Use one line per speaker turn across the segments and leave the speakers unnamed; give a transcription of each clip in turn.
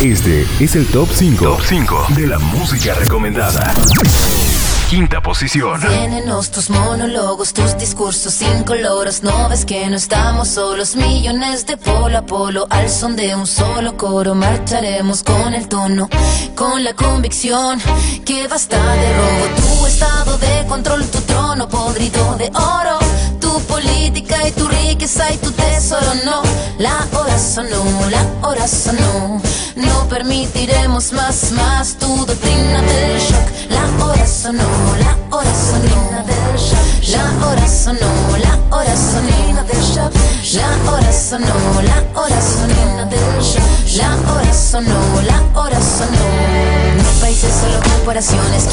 Este es el top 5, top 5 de la música recomendada. Quinta posición.
Vienen tus monólogos, tus discursos incoloros. No ves que no estamos solos. Millones de polo a polo. Al son de un solo coro. Marcharemos con el tono, con la convicción que basta de robo. Tu estado de control, tu trono podrido de oro tu política y tu riqueza y tu tesoro. No, la hora sonó, la hora sonó. No permitiremos más, más tu doctrina del shock. La hora sonó, la hora sonó. La hora sonó, la hora sonó del shock. La hora sonó, la hora sonó del shock. La hora sonó, la hora sonó. No países, solo corporaciones.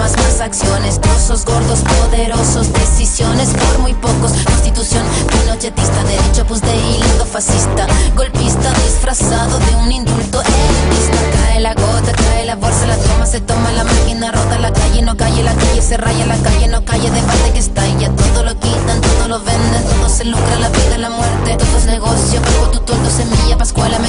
¿Quién tiene más, más, acciones? Trozos gordos, poderosos, decisiones por muy pocos. Constitución pinochetista, derecho pues de hilo fascista. Golpista disfrazado de un indulto elitista. Cae la gota, cae la bolsa, la toma, se toma la máquina, rota la calle, no calle, la calle se raya, la calle no calle, de parte que está ya todo lo quitan, todo lo venden, todo se lucra, la vida, la muerte, todo es negocio, pago tu tonto, semilla, pascuala, me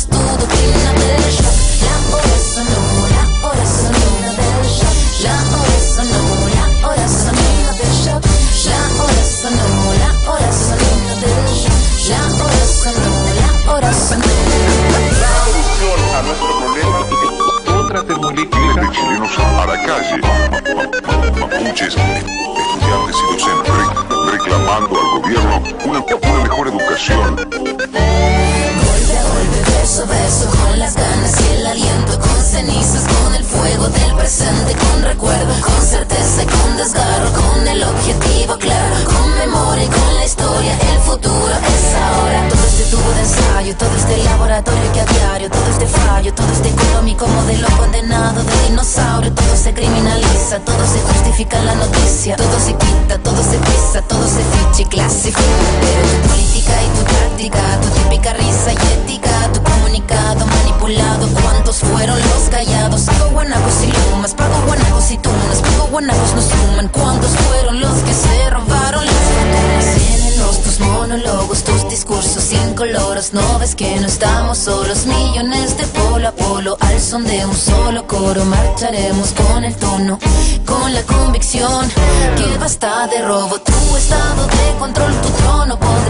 con el objetivo claro, con memoria y con la historia, el futuro es ahora. Todo este tubo de ensayo, todo este laboratorio que a diario, todo este fallo, todo este económico modelo condenado de dinosaurio, todo se criminaliza, todo se justifica en la noticia, todo se quita, todo se pisa, todo se ficha y clasifica. Pero tu política y tu táctica, tu típica risa y ética, tu comunicado manipulado, ¿cuántos fueron los callados? Guanacos y tunas, pago guanacos no suman, ¿cuántos fueron los que se robaron las fortunas? Tus monólogos, tus discursos incoloros, no ves que no estamos solos, millones de polo a polo, al son de un solo coro, marcharemos con el tono, con la convicción que basta de robo, tu estado de control, tu trono podrido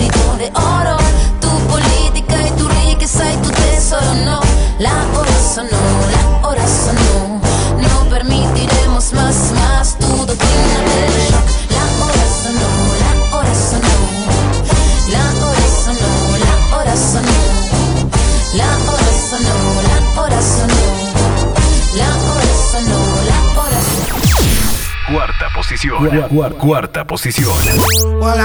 cuarta, cuarta, cuarta posición.
Well,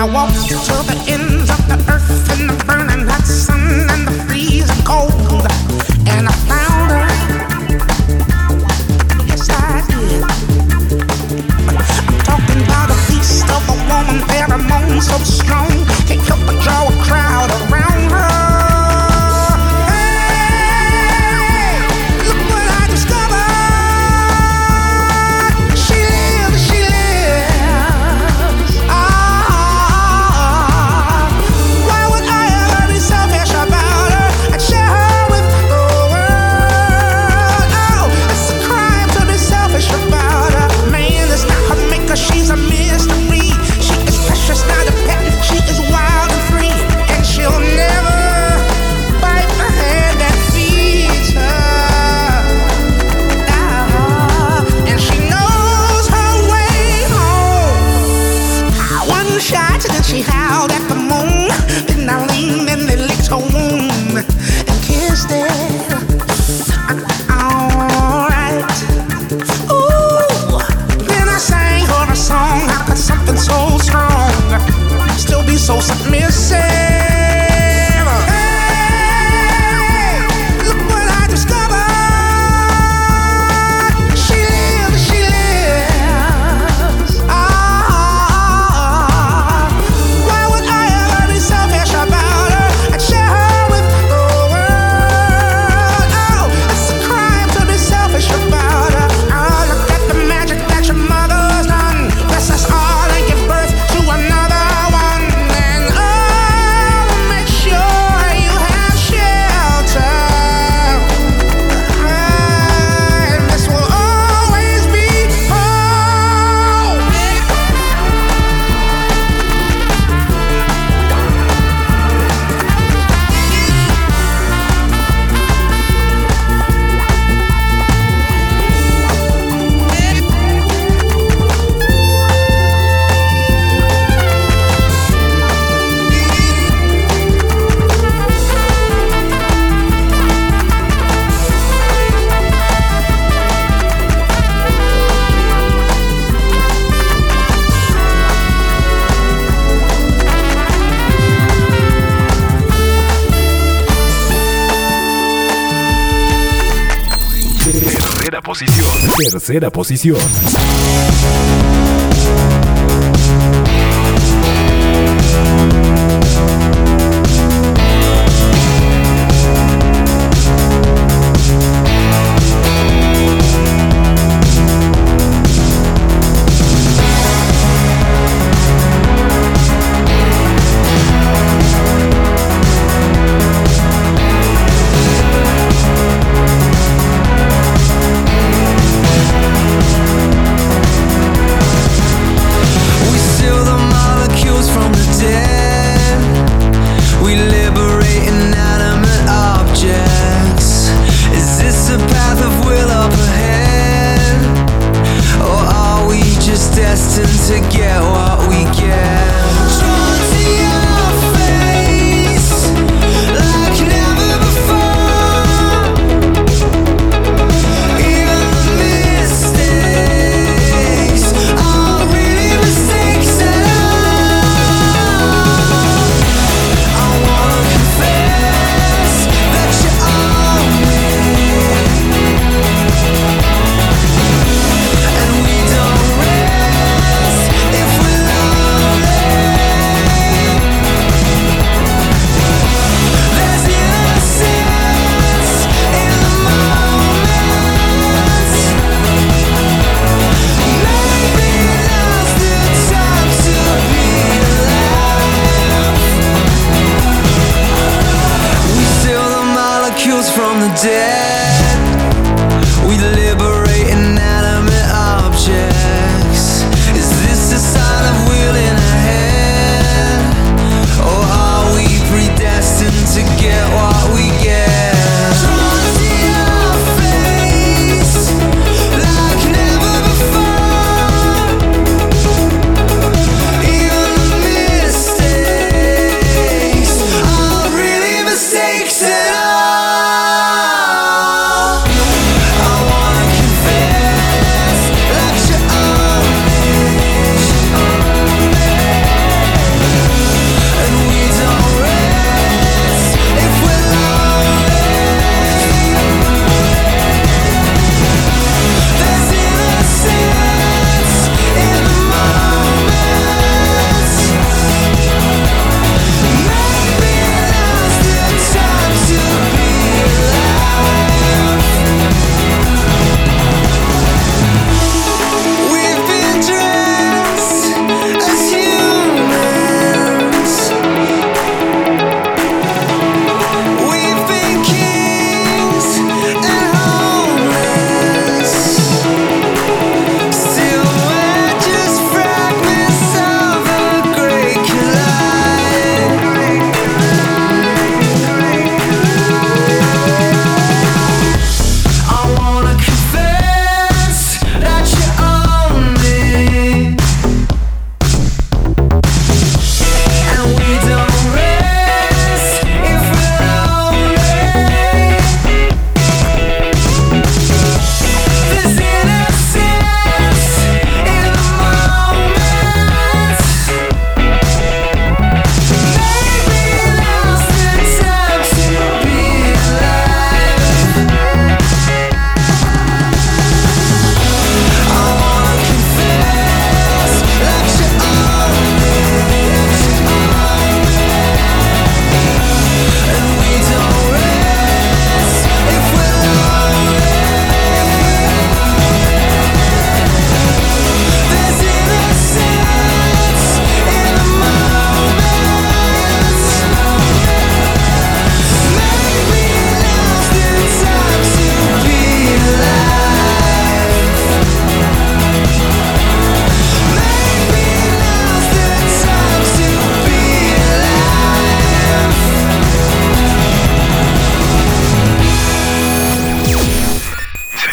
Tercera posición.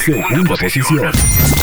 Segunda posición.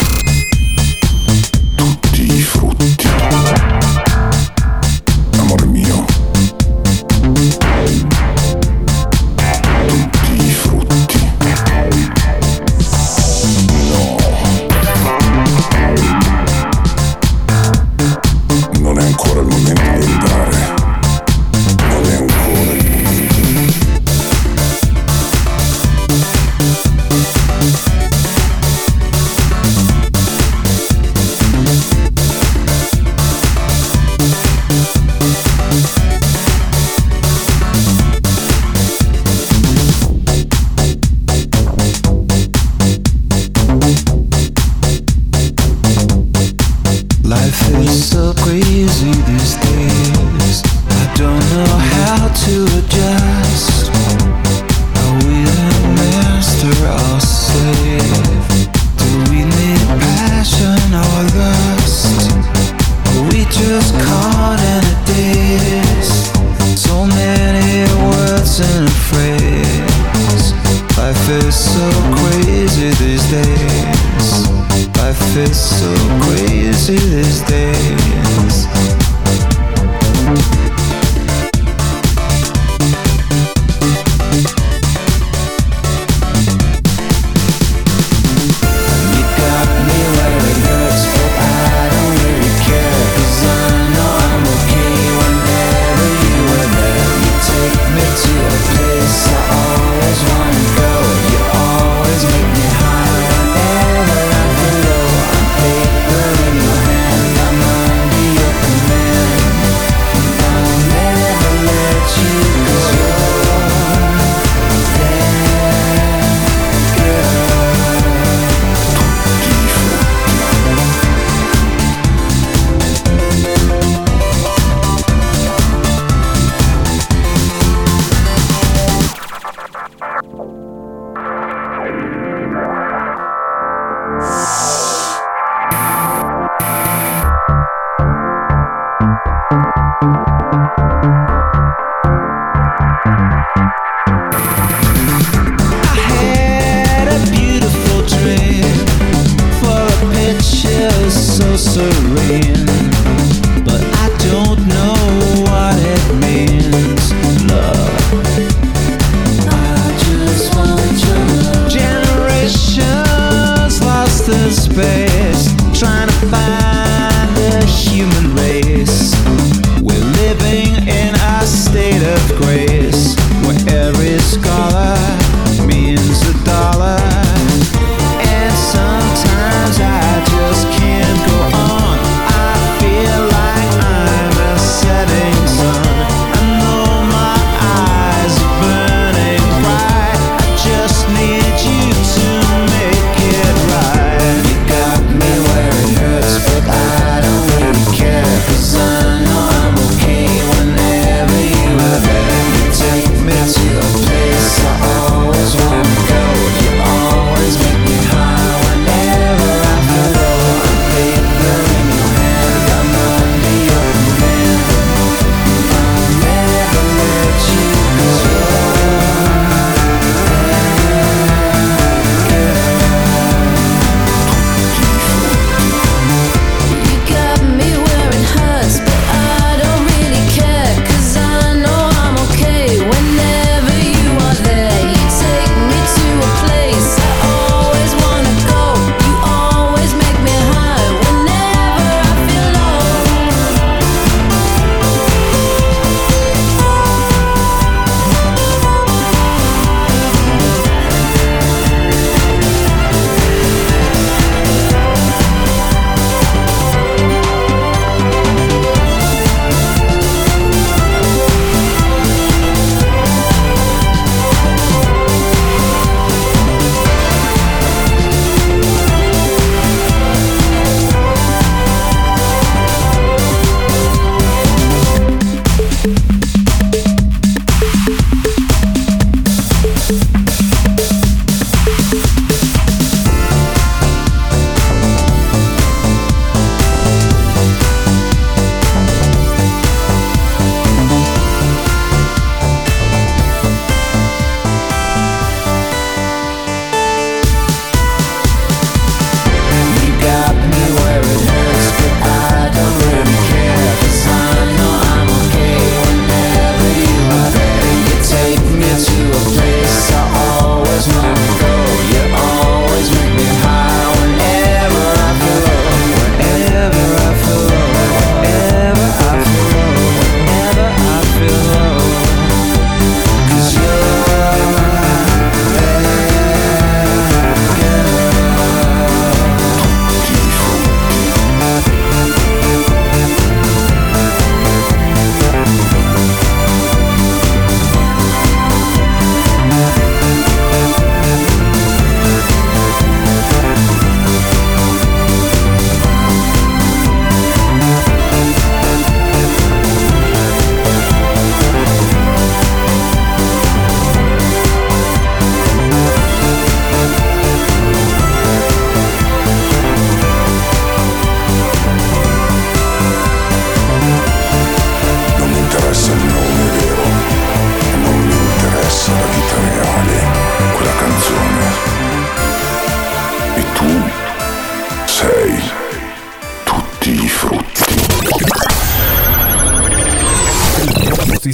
Serene,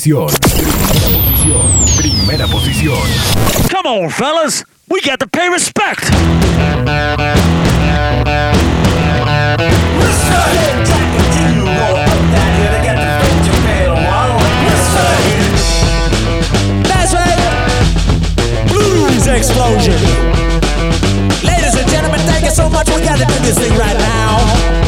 posición. Primera posición. Primera posición.
Come on, fellas. We got to pay respect.
That's right. Blues explosion. Ladies and gentlemen, thank you so much. We got to do this thing right now.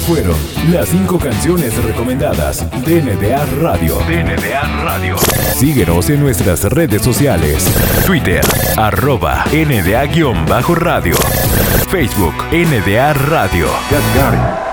Fueron las cinco canciones recomendadas de NBA Radio. NBA Radio. Síguenos en nuestras redes sociales. Twitter, arroba NDA-radio. Facebook, NDA Radio.